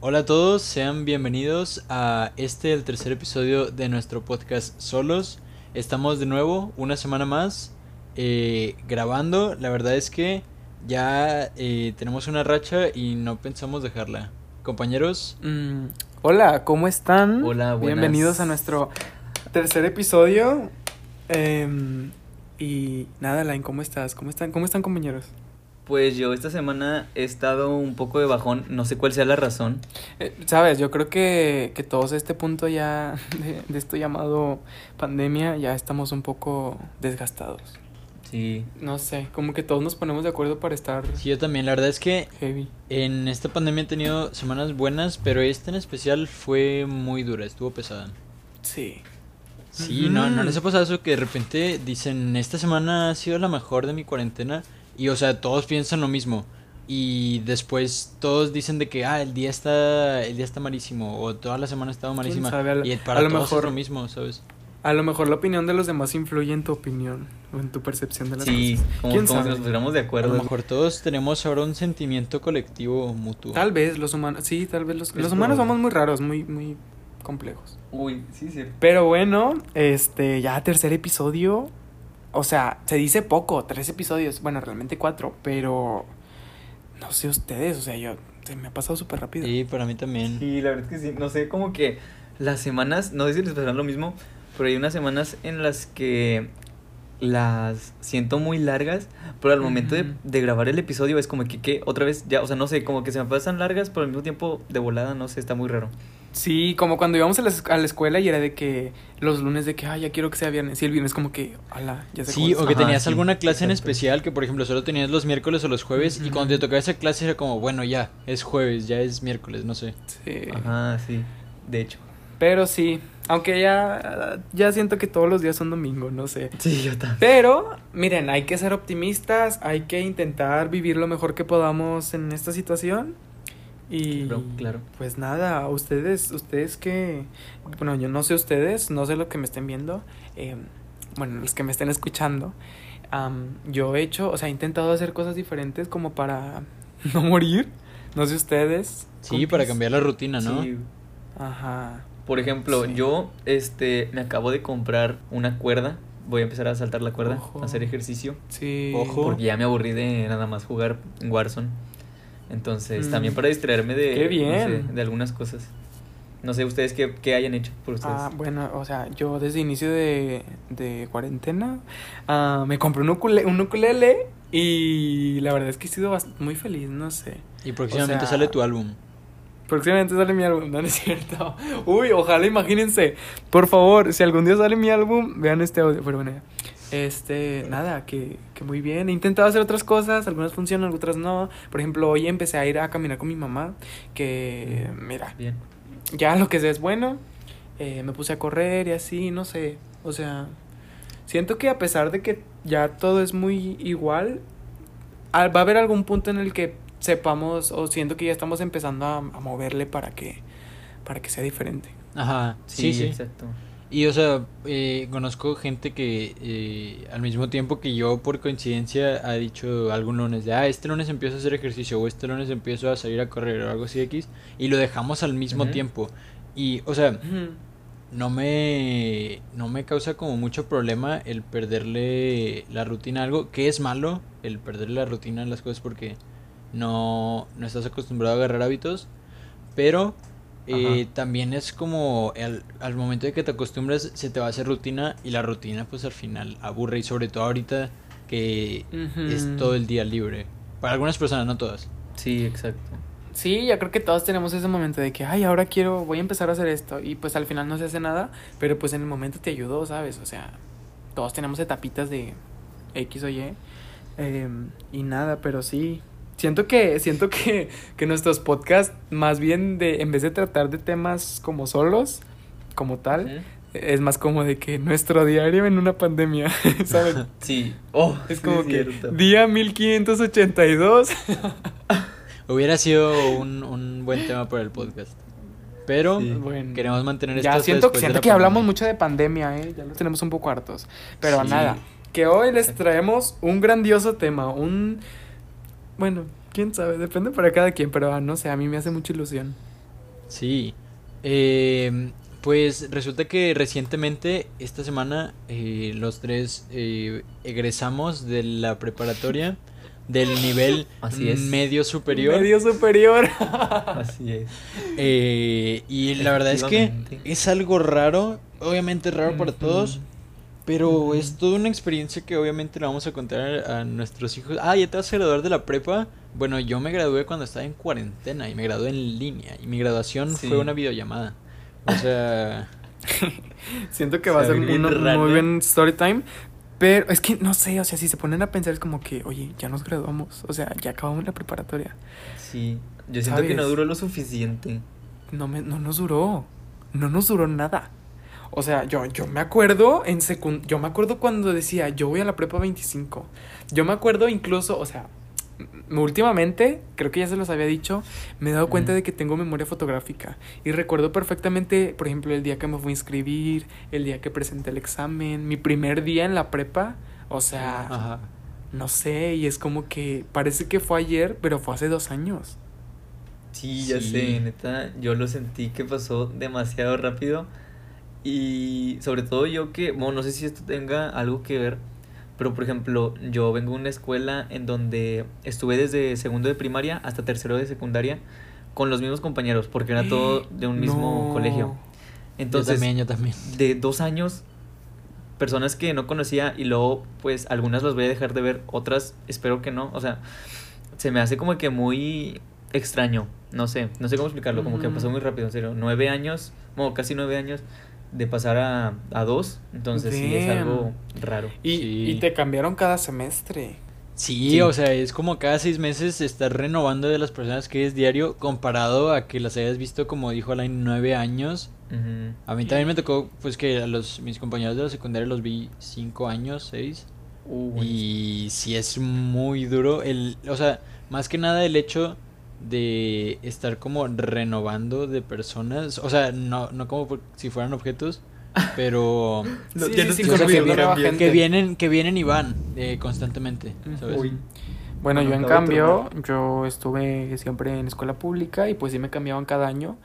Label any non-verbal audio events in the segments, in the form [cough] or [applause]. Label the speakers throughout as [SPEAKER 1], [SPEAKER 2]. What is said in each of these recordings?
[SPEAKER 1] Hola a todos, sean bienvenidos a este, el tercer episodio de nuestro podcast Solos. Estamos de nuevo, una semana más, eh, grabando. La verdad es que ya eh, tenemos una racha y no pensamos dejarla. Compañeros,
[SPEAKER 2] Mm, hola, ¿cómo están?
[SPEAKER 3] Hola, buenas.
[SPEAKER 2] Bienvenidos a nuestro tercer episodio. Em, y nada, Line, ¿cómo estás? ¿Cómo están? ¿Cómo están, compañeros?
[SPEAKER 3] Pues yo esta semana he estado un poco de bajón, no sé cuál sea la razón.
[SPEAKER 2] Eh, Sabes, yo creo que, que todos a este punto ya [laughs] de, de esto llamado pandemia ya estamos un poco desgastados.
[SPEAKER 3] Sí,
[SPEAKER 2] No sé, como que todos nos ponemos de acuerdo para estar
[SPEAKER 1] sí, yo también. La verdad es que
[SPEAKER 2] heavy.
[SPEAKER 1] en esta pandemia he tenido semanas buenas, pero esta en especial fue muy dura, estuvo pesada.
[SPEAKER 2] Sí.
[SPEAKER 1] Sí, no, no les ha pasado eso que de repente dicen, esta semana ha sido la mejor de mi cuarentena y o sea, todos piensan lo mismo y después todos dicen de que, ah, el día está, el día está malísimo o toda la semana ha estado malísima
[SPEAKER 2] sabe?
[SPEAKER 1] Y para
[SPEAKER 2] a lo
[SPEAKER 1] todos
[SPEAKER 2] mejor-
[SPEAKER 1] es lo mismo, ¿sabes?
[SPEAKER 2] A lo mejor la opinión de los demás influye en tu opinión o en tu percepción de las
[SPEAKER 3] sí,
[SPEAKER 2] cosas.
[SPEAKER 3] como,
[SPEAKER 2] ¿Quién
[SPEAKER 3] como si
[SPEAKER 2] sabe?
[SPEAKER 3] nos pusiéramos de
[SPEAKER 1] A lo
[SPEAKER 3] acuerdo.
[SPEAKER 1] mejor todos tenemos ahora un sentimiento colectivo mutuo.
[SPEAKER 2] Tal vez los humanos, sí, tal vez los,
[SPEAKER 3] Es
[SPEAKER 2] los humanos
[SPEAKER 3] probable.
[SPEAKER 2] somos muy raros, muy, muy complejos.
[SPEAKER 3] Uy, sí, sí.
[SPEAKER 2] Pero bueno, este, ya tercer episodio. O sea, se dice poco, tres episodios. Bueno, realmente cuatro, pero no sé ustedes, o sea, yo se me ha pasado súper rápido.
[SPEAKER 1] Sí, para mí también.
[SPEAKER 3] Sí, la verdad es que sí, no sé, como que las semanas, no sé si les pasará lo mismo, pero hay unas semanas en las que las siento muy largas, pero al momento de, de grabar el episodio es como que, que otra vez ya, o sea, no sé, como que se me pasan largas, pero al mismo tiempo de volada, no sé, está muy raro.
[SPEAKER 2] Sí, como cuando íbamos a la, es- a la escuela y era de que los lunes de que, ay, ya quiero que sea viernes. Y el viernes como que, ala, ya sé
[SPEAKER 1] Sí, o que
[SPEAKER 3] Ajá,
[SPEAKER 1] tenías
[SPEAKER 3] sí,
[SPEAKER 1] alguna clase en especial que por ejemplo solo tenías los miércoles o los jueves y cuando te tocaba esa clase era como, bueno, ya, es jueves, ya es miércoles, no sé.
[SPEAKER 2] Sí.
[SPEAKER 3] Ajá, sí, de hecho.
[SPEAKER 2] Pero sí, aunque ya, ya siento que todos los días son domingo, no sé.
[SPEAKER 3] Sí, yo también.
[SPEAKER 2] Pero, miren, hay que ser optimistas, hay que intentar vivir lo mejor que podamos en esta situación. Y
[SPEAKER 3] Claro, claro.
[SPEAKER 2] pues nada, ustedes, ustedes que, bueno, yo no sé ustedes, no sé lo que me estén viendo, eh, bueno, los que me estén escuchando, am, yo he hecho, o sea, he intentado hacer cosas diferentes como para [laughs] no morir, no sé ustedes.
[SPEAKER 1] Sí, para cambiar la rutina, ¿no?
[SPEAKER 3] Sí.
[SPEAKER 2] Ajá.
[SPEAKER 3] Por ejemplo,
[SPEAKER 2] Sí.
[SPEAKER 3] yo este me acabo de comprar una cuerda. Voy a empezar a saltar la cuerda,
[SPEAKER 2] Ojo.
[SPEAKER 3] a hacer ejercicio.
[SPEAKER 2] Sí.
[SPEAKER 1] Ojo.
[SPEAKER 3] Porque ya me aburrí de nada más jugar Warzone. Entonces,
[SPEAKER 2] Mm.
[SPEAKER 3] también para distraerme de,
[SPEAKER 2] Qué
[SPEAKER 3] no
[SPEAKER 2] bien.
[SPEAKER 3] sé, de algunas cosas. No sé ustedes qué, qué hayan hecho por ustedes.
[SPEAKER 2] Ah, bueno, o sea, yo desde inicio de, de cuarentena ah, me compré un, ukule- un ukulele y la verdad es que he sido muy feliz, no sé.
[SPEAKER 1] Y próximamente
[SPEAKER 2] sea,
[SPEAKER 1] sale tu álbum.
[SPEAKER 2] Próximamente sale mi álbum, [laughs] no, no es cierto. Uy, ojalá imagínense. Por favor, si algún día sale mi álbum, vean este audio. Pero bueno, ya. Este, nada, que, que muy bien. He intentado hacer otras cosas, algunas funcionan, otras no. Por ejemplo, hoy empecé a ir a caminar con mi mamá, que, mira,
[SPEAKER 3] Bien.
[SPEAKER 2] ya lo que sé es bueno. eh, me puse a correr y así, no sé. O sea, siento que a pesar de que ya todo es muy igual, al- va a haber algún punto en el que sepamos o siento que ya estamos empezando a, a moverle para que para que sea diferente.
[SPEAKER 1] Ajá,
[SPEAKER 3] Sí,
[SPEAKER 1] sí, sí.
[SPEAKER 3] exacto.
[SPEAKER 1] Y o sea, eh, conozco gente que eh, al mismo tiempo que yo por coincidencia ha dicho algún lunes de, ah, este lunes empiezo a hacer ejercicio o este lunes empiezo a salir a correr o algo así X y lo dejamos al mismo
[SPEAKER 3] Ujú.
[SPEAKER 1] tiempo. Y o sea, no me no me causa como mucho problema el perderle la rutina a algo que es malo el perderle la rutina a las cosas porque no no estás acostumbrado a agarrar hábitos pero eh, también es como al, al momento de que te acostumbras se te va a hacer rutina y la rutina pues al final aburre y sobre todo ahorita que es todo el día libre para algunas personas no todas
[SPEAKER 3] Sí, exacto.
[SPEAKER 2] Sí, ya creo que todos tenemos ese momento de que, ay, ahora quiero, voy a empezar a hacer esto. Y pues al final no se hace nada, pero pues en el momento te ayudó, ¿sabes? O sea, todos tenemos etapitas de X o Y. em, y nada, pero sí. Siento que, siento que, que nuestros podcasts, más bien de, en vez de tratar de temas como solos, como tal, es más como de que nuestro diario en una pandemia, [laughs] ¿sabes? [laughs]
[SPEAKER 3] Sí. Oh,
[SPEAKER 2] Es
[SPEAKER 3] sí,
[SPEAKER 2] como que
[SPEAKER 3] cierto.
[SPEAKER 2] día 1582. [laughs]
[SPEAKER 1] hubiera sido un, un buen tema para el podcast pero
[SPEAKER 3] Sí.
[SPEAKER 2] Bueno.
[SPEAKER 1] queremos mantener esto
[SPEAKER 2] Ya siento,
[SPEAKER 1] de
[SPEAKER 2] siento que hablamos mucho de pandemia, ¿eh? Ya los tenemos un poco hartos. Pero
[SPEAKER 1] Sí.
[SPEAKER 2] nada, que hoy les traemos un grandioso tema, un... Bueno, quién sabe, depende para cada quien, pero ah, no sé, a mí me hace mucha ilusión.
[SPEAKER 1] Sí. Eh, pues resulta que recientemente, esta semana, eh, los tres eh, egresamos de la preparatoria del nivel [laughs]
[SPEAKER 3] Así es.
[SPEAKER 1] medio superior.
[SPEAKER 2] Medio superior. [laughs]
[SPEAKER 3] Así es.
[SPEAKER 1] Eh, y la verdad es que es algo raro, obviamente raro para todos, pero es toda una experiencia que obviamente le vamos a contar a nuestros hijos. Ah, ya te vas a graduar de la prepa. Bueno, yo me gradué cuando estaba en cuarentena y me gradué en línea y mi graduación
[SPEAKER 3] Sí.
[SPEAKER 1] fue una videollamada. O sea, [laughs]
[SPEAKER 2] Siento que va a
[SPEAKER 3] Se
[SPEAKER 2] ser
[SPEAKER 3] ve bien
[SPEAKER 2] un
[SPEAKER 3] raro.
[SPEAKER 2] muy buen story time. Pero es que no sé, o sea, si se ponen a pensar es como que, oye, ya nos graduamos. O sea, ya acabamos la preparatoria.
[SPEAKER 3] Sí. Yo siento que no duró lo suficiente.
[SPEAKER 2] No, me, no nos duró. No nos duró nada. O sea, yo, yo me acuerdo en secund yo me acuerdo cuando decía, yo voy a la prepa 25. Yo me acuerdo incluso, o sea, últimamente, creo que ya se los había dicho, me he dado cuenta de que tengo memoria fotográfica. Y recuerdo perfectamente, por ejemplo, el día que me fui a inscribir, el día que presenté el examen, mi primer día en la prepa. O sea,
[SPEAKER 1] ajá.
[SPEAKER 2] no sé, y es como que parece que fue ayer, pero fue hace dos años.
[SPEAKER 3] Sí, ya
[SPEAKER 1] Sí.
[SPEAKER 3] sé, neta, yo lo sentí que pasó demasiado rápido. Y sobre todo yo que, bueno, no sé si esto tenga algo que ver, pero por ejemplo, yo vengo de una escuela en donde estuve desde segundo de primaria hasta tercero de secundaria con los mismos compañeros, porque era todo [gasps] de un mismo
[SPEAKER 2] No.
[SPEAKER 3] colegio. Entonces,
[SPEAKER 1] yo también, yo también.
[SPEAKER 3] de dos años, personas que no conocía y luego, pues, algunas las voy a dejar de ver, otras espero que no. O sea, se me hace como que muy extraño. No sé, no sé cómo explicarlo, como que
[SPEAKER 2] Ujú.
[SPEAKER 3] pasó muy rápido, en serio. Nueve años, bueno, casi nueve años de pasar a, a dos, entonces sí es algo raro.
[SPEAKER 2] Y,
[SPEAKER 1] Sí.
[SPEAKER 2] y te cambiaron cada semestre.
[SPEAKER 1] Sí,
[SPEAKER 3] Sí.
[SPEAKER 1] o sea, es como cada seis meses estar renovando de las personas que es diario comparado a que las hayas visto, como dijo Alain, nueve años. A mí también me tocó, pues que a los mis compañeros de la secundaria los vi cinco años, seis.
[SPEAKER 3] Uh.
[SPEAKER 1] Y sí es muy duro el, o sea, más que nada el hecho de estar como renovando de personas, o sea, no, no como por- si fueran objetos, pero [laughs]
[SPEAKER 3] No,
[SPEAKER 2] Sí,
[SPEAKER 3] ya
[SPEAKER 2] sí,
[SPEAKER 3] no
[SPEAKER 2] sí,
[SPEAKER 3] estoy
[SPEAKER 1] como que vienen, que vienen y van eh, constantemente, ¿sabes?
[SPEAKER 3] Uy.
[SPEAKER 2] Bueno,
[SPEAKER 3] Bueno,
[SPEAKER 2] yo en cambio, yo estuve siempre en escuela pública y pues sí me cambiaban cada año.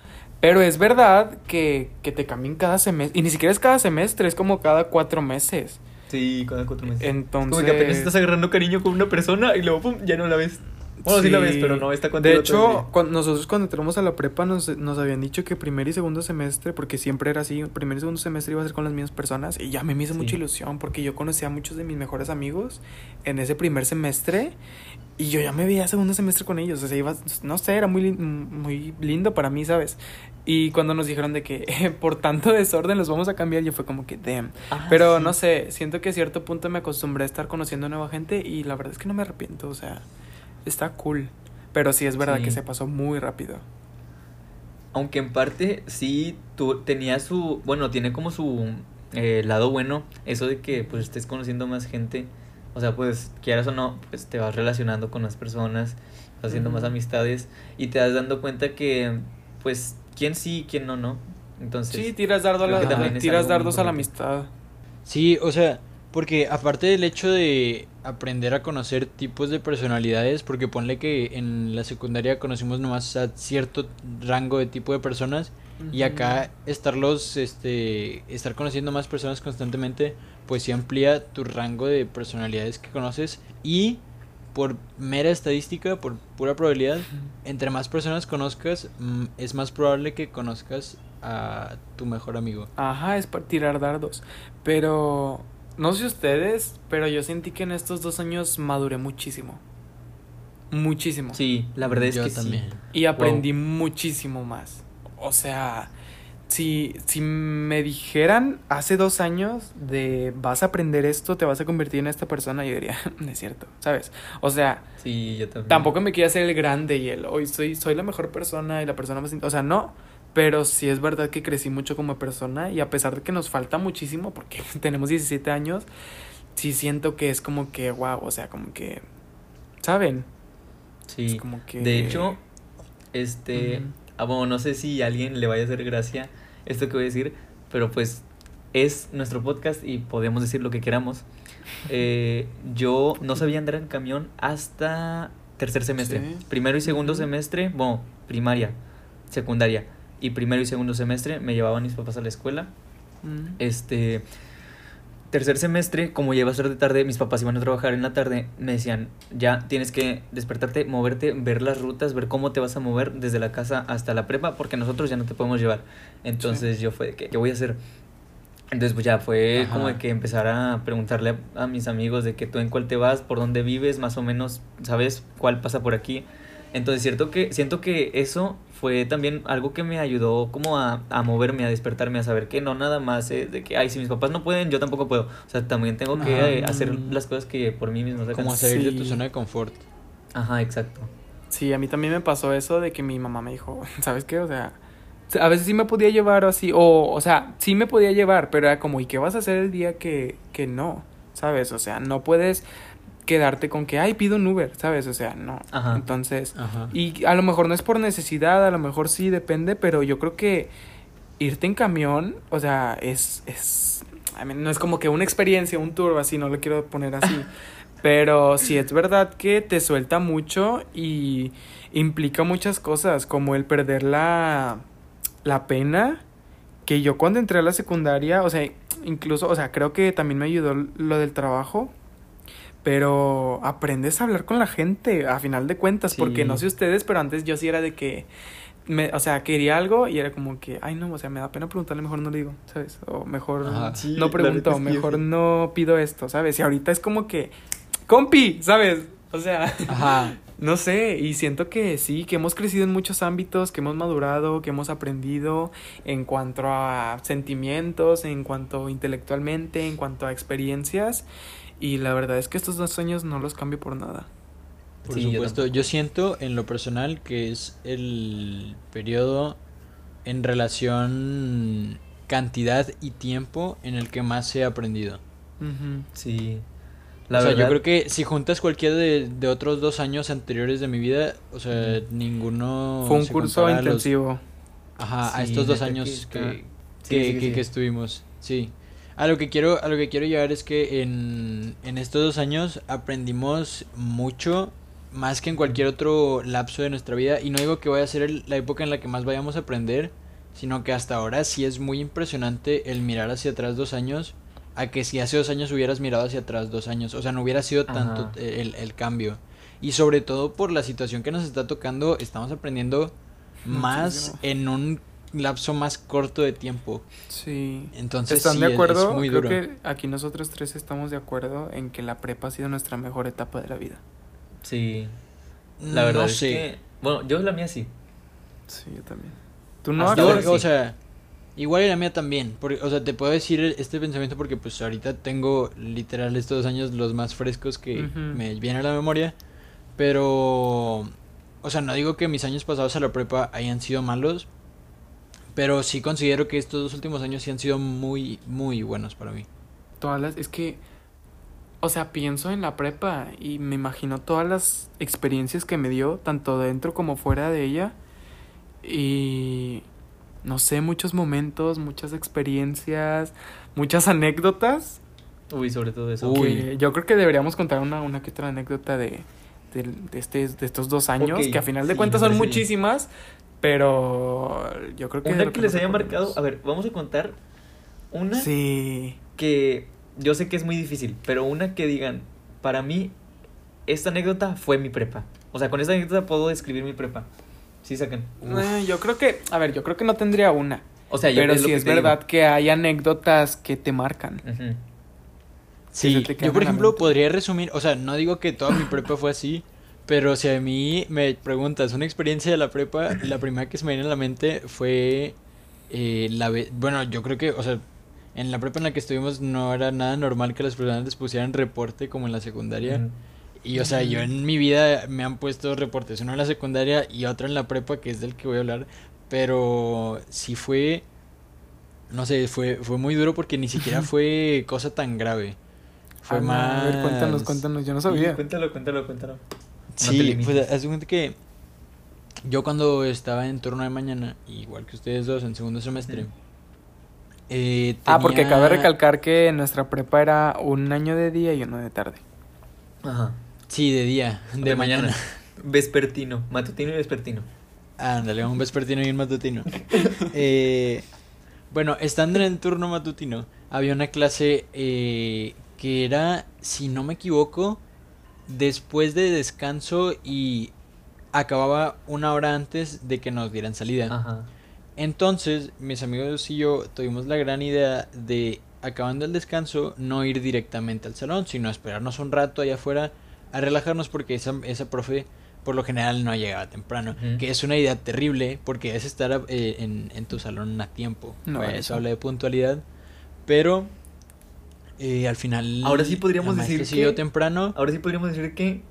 [SPEAKER 2] Pero es verdad que, que te cambian cada semestre. Y ni siquiera es cada semestre, es como cada cuatro meses.
[SPEAKER 3] Sí, cada cuatro meses.
[SPEAKER 2] Entonces...
[SPEAKER 3] Como que apenas estás agarrando cariño con una persona y luego pum, ya no la ves. Bueno, sí, la ves, pero no está contigo
[SPEAKER 2] De hecho, cuando nosotros cuando entramos a la prepa nos, nos habían dicho que primer y segundo semestre, porque siempre era así, primer y segundo semestre iba a ser con las mismas personas y ya a me hizo
[SPEAKER 3] Sí.
[SPEAKER 2] mucha ilusión porque yo conocía a muchos de mis mejores amigos en ese primer semestre y yo ya me veía segundo semestre con ellos, o sea, iba, no sé, era muy, muy lindo para mí, ¿sabes? Y cuando nos dijeron de que [laughs] por tanto desorden los vamos a cambiar, yo fue como que, damn.
[SPEAKER 3] Ah,
[SPEAKER 2] Pero
[SPEAKER 3] sí.
[SPEAKER 2] no sé, siento que a cierto punto me acostumbré a estar conociendo nueva gente y la verdad es que no me arrepiento, o sea, está cool. Pero sí es verdad
[SPEAKER 3] Sí.
[SPEAKER 2] que se pasó muy rápido.
[SPEAKER 3] Aunque en parte sí tu, tenía su, bueno, tiene como su eh, lado bueno, eso de que pues estés conociendo más gente, o sea, pues quieras o no, pues te vas relacionando con las personas, vas haciendo más amistades y te vas dando cuenta que pues quién sí, quién no, ¿no? Entonces,
[SPEAKER 2] Sí, tiras, dardo a la, tiras dardos a la amistad.
[SPEAKER 1] Sí, o sea, porque aparte del hecho de aprender a conocer tipos de personalidades, porque ponle que en la secundaria conocimos nomás a cierto rango de tipo de personas y acá estarlos, este, estar conociendo más personas constantemente, pues sí amplía tu rango de personalidades que conoces y por mera estadística, por pura probabilidad, entre más personas conozcas, mm, es más probable que conozcas a tu mejor amigo.
[SPEAKER 2] Ajá, es para tirar dardos. Pero, no sé ustedes, pero yo sentí que en estos dos años maduré muchísimo. Muchísimo.
[SPEAKER 3] sí, la verdad es
[SPEAKER 1] Yo
[SPEAKER 3] que
[SPEAKER 1] también.
[SPEAKER 3] sí.
[SPEAKER 2] Y aprendí muchísimo más. O sea, si, si me dijeran hace dos años de vas a aprender esto, te vas a convertir en esta persona, yo diría, [laughs] no es cierto, ¿sabes? O sea,
[SPEAKER 3] Sí, yo también.
[SPEAKER 2] tampoco me quiero hacer el grande y el hoy soy, soy la mejor persona y la persona más. in-". O sea, no. Pero sí es verdad que crecí mucho como persona y a pesar de que nos falta muchísimo, porque [laughs] tenemos 17 años, sí siento que es como que, wow, o sea, como que, ¿saben?
[SPEAKER 3] Sí.
[SPEAKER 2] Es como que...
[SPEAKER 3] De hecho, este, ah, bueno, no sé si a alguien le vaya a hacer gracia esto que voy a decir, pero pues es nuestro podcast y podemos decir lo que queramos. [laughs] Eh, yo no sabía andar en camión hasta tercer semestre.
[SPEAKER 2] Sí.
[SPEAKER 3] Primero y segundo semestre, bueno, primaria, secundaria. Y primero y segundo semestre me llevaban mis papás a la escuela.
[SPEAKER 2] Mm.
[SPEAKER 3] Este tercer semestre, como ya iba a ser de tarde, mis papás iban a trabajar en la tarde, me decían, ya tienes que despertarte, moverte, ver las rutas, ver cómo te vas a mover desde la casa hasta la prepa, porque nosotros ya no te podemos llevar. Entonces yo fue que, ¿qué voy a hacer? Entonces pues ya fue
[SPEAKER 1] Ajá.
[SPEAKER 3] como de que empezar a preguntarle a, a mis amigos de que tú en cuál te vas, por dónde vives, más o menos, ¿sabes cuál pasa por aquí? Entonces cierto que, siento que eso fue también algo que me ayudó como a, a moverme, a despertarme, a saber que no nada más es de que, ay, si mis papás no pueden, yo tampoco puedo. O sea, también tengo que
[SPEAKER 1] Ajá.
[SPEAKER 3] eh, hacer las cosas que por mí mismo.
[SPEAKER 1] Como salir de tu
[SPEAKER 2] Sí.
[SPEAKER 1] zona de confort.
[SPEAKER 3] Ajá, exacto.
[SPEAKER 2] Sí, a mí también me pasó eso de que mi mamá me dijo, [laughs] ¿sabes qué? O sea, a veces sí me podía llevar o así, o, o sea, sí me podía llevar, pero era como, ¿y qué vas a hacer el día que, que no? ¿Sabes? O sea, no puedes quedarte con que, ay, pido un Uber, ¿sabes? O sea, no.
[SPEAKER 3] Ajá.
[SPEAKER 2] Entonces,
[SPEAKER 1] Ajá.
[SPEAKER 2] y a lo mejor no es por necesidad, a lo mejor sí depende, pero yo creo que irte en camión, o sea, es, es, I mean, no es como que una experiencia, un tour así, no lo quiero poner así, [laughs] pero sí es verdad que te suelta mucho y implica muchas cosas, como el perder la, la pena, que yo cuando entré a la secundaria, o sea, incluso, o sea, creo que también me ayudó lo del trabajo. Pero aprendes a hablar con la gente, a final de cuentas, porque no sé ustedes, pero antes yo sí era de que, me, o sea, quería algo y era como que, ay no, o sea, me da pena preguntarle, mejor no le digo, ¿sabes? O mejor
[SPEAKER 1] Ajá.
[SPEAKER 3] Sí,
[SPEAKER 2] no pregunto, mejor
[SPEAKER 3] sí.
[SPEAKER 2] no pido esto, ¿sabes? Y ahorita es como que, compi, ¿sabes? O sea,
[SPEAKER 1] Ajá. [laughs]
[SPEAKER 2] no sé, y siento que sí, que hemos crecido en muchos ámbitos, que hemos madurado, que hemos aprendido en cuanto a sentimientos, en cuanto intelectualmente, en cuanto a experiencias. Y la verdad es que estos dos años no los cambio por nada.
[SPEAKER 1] Por
[SPEAKER 3] Sí, yo
[SPEAKER 1] supuesto, yo, siento en lo personal que es el periodo en relación cantidad y tiempo en el que más he aprendido.
[SPEAKER 2] Ujú.
[SPEAKER 3] Sí.
[SPEAKER 1] o sea, yo creo que si juntas cualquiera de, de otros dos años anteriores de mi vida, o sea, ninguno...
[SPEAKER 2] Fue un
[SPEAKER 1] se
[SPEAKER 2] curso
[SPEAKER 1] compara a los-
[SPEAKER 2] intensivo.
[SPEAKER 1] Ajá, a estos dos
[SPEAKER 3] que
[SPEAKER 1] años que,
[SPEAKER 3] Sí,
[SPEAKER 1] que,
[SPEAKER 3] sí,
[SPEAKER 1] que-
[SPEAKER 3] sí.
[SPEAKER 1] que estuvimos. Sí. A lo que quiero, a lo que quiero llegar es que en, en estos dos años aprendimos mucho más que en cualquier otro lapso de nuestra vida. Y no digo que vaya a ser el- la época en la que más vayamos a aprender, sino que hasta ahora sí es muy impresionante el mirar hacia atrás dos años a que si hace dos años hubieras mirado hacia atrás dos años. O sea, no hubiera sido tanto
[SPEAKER 3] Ajá.
[SPEAKER 1] el, el cambio. Y sobre todo por la situación que nos está tocando, estamos aprendiendo más en un lapso más corto de tiempo.
[SPEAKER 2] Sí.
[SPEAKER 1] Entonces,
[SPEAKER 2] ¿Están
[SPEAKER 1] sí,
[SPEAKER 2] de
[SPEAKER 1] es-
[SPEAKER 2] acuerdo?
[SPEAKER 1] es muy
[SPEAKER 2] Creo
[SPEAKER 1] duro.
[SPEAKER 2] que aquí nosotros tres estamos de acuerdo en que la prepa ha sido nuestra mejor etapa de la vida.
[SPEAKER 3] Sí. La verdad
[SPEAKER 1] no
[SPEAKER 3] es
[SPEAKER 1] sé.
[SPEAKER 3] que... Bueno, yo la mía sí.
[SPEAKER 2] Sí, yo también. ¿Tú no?
[SPEAKER 3] Hasta
[SPEAKER 1] Yo, o sea, igual y la mía también. Porque, o sea, te puedo decir este pensamiento porque pues ahorita tengo literal estos dos años los más frescos que me vienen a la memoria. Pero, o sea, no digo que mis años pasados a la prepa hayan sido malos. Pero sí considero que estos dos últimos años sí han sido muy, muy buenos para mí.
[SPEAKER 2] Todas las, es que, o sea, pienso en la prepa y me imagino todas las experiencias que me dio, tanto dentro como fuera de ella. Y, no sé, muchos momentos, muchas experiencias, muchas anécdotas.
[SPEAKER 3] Uy, sobre todo eso.
[SPEAKER 1] Uy.
[SPEAKER 2] yo creo que deberíamos contar una, una que otra anécdota de, de, de este, de estos dos años, que a final de
[SPEAKER 3] sí,
[SPEAKER 2] cuentas son muchísimas, pero yo creo que...
[SPEAKER 3] Una que les haya marcado... A ver, vamos a contar una
[SPEAKER 2] Sí.
[SPEAKER 3] que yo sé que es muy difícil, pero una que digan, para mí, esta anécdota fue mi prepa. O sea, con esta anécdota puedo describir mi prepa. Sí, sacan.
[SPEAKER 2] Eh, yo creo que, a ver, yo creo que no tendría una.
[SPEAKER 3] O sea, yo
[SPEAKER 2] pero sí
[SPEAKER 3] que
[SPEAKER 2] es
[SPEAKER 3] digo.
[SPEAKER 2] verdad que hay anécdotas que te marcan.
[SPEAKER 1] Sí,
[SPEAKER 2] te
[SPEAKER 1] yo por ejemplo podría resumir, o sea, no digo que toda mi prepa fue así, pero si a mí me preguntas una experiencia de la prepa, la primera que se me viene a la mente fue eh, la vez, bueno, yo creo que, o sea, en la prepa en la que estuvimos no era nada normal que las personas les pusieran reporte como en la secundaria. Y o sea, yo en mi vida me han puesto dos reportes, uno en la secundaria y otro en la prepa, que es del que voy a hablar, pero sí fue, no sé, fue, fue muy duro porque ni siquiera [laughs] fue cosa tan grave. Fue
[SPEAKER 2] Ah,
[SPEAKER 1] más...
[SPEAKER 2] A ver, cuéntanos, cuéntanos, yo no
[SPEAKER 3] Sí,
[SPEAKER 2] sabía.
[SPEAKER 3] cuéntalo, cuéntalo, cuéntalo.
[SPEAKER 1] Sí,
[SPEAKER 3] limites.
[SPEAKER 1] pues haz de cuenta que yo cuando estaba en turno de mañana, igual que ustedes dos en segundo semestre, eh,
[SPEAKER 2] Ah, porque cabe recalcar que nuestra prepa era un año de día y uno de tarde.
[SPEAKER 3] Ajá.
[SPEAKER 1] Sí, de día, de, mañana. [laughs]
[SPEAKER 3] Vespertino, matutino y vespertino.
[SPEAKER 1] Ándale, un vespertino y un matutino. [laughs] Eh, bueno, estando en el turno matutino, había una clase eh, que era, si no me equivoco, después de descanso y acababa una hora antes de que nos dieran salida.
[SPEAKER 3] Ajá.
[SPEAKER 1] Entonces, mis amigos y yo tuvimos la gran idea de, acabando el descanso, no ir directamente al salón, sino esperarnos un rato allá afuera a relajarnos porque esa, esa profe por lo general no llegaba temprano. Que es una idea terrible porque es estar eh, en, en tu salón a tiempo.
[SPEAKER 2] No,
[SPEAKER 1] Pues,
[SPEAKER 2] eso
[SPEAKER 1] habla de puntualidad. Pero eh, al final...
[SPEAKER 3] Ahora sí podríamos decir que-
[SPEAKER 1] temprano.
[SPEAKER 3] Ahora sí podríamos decir que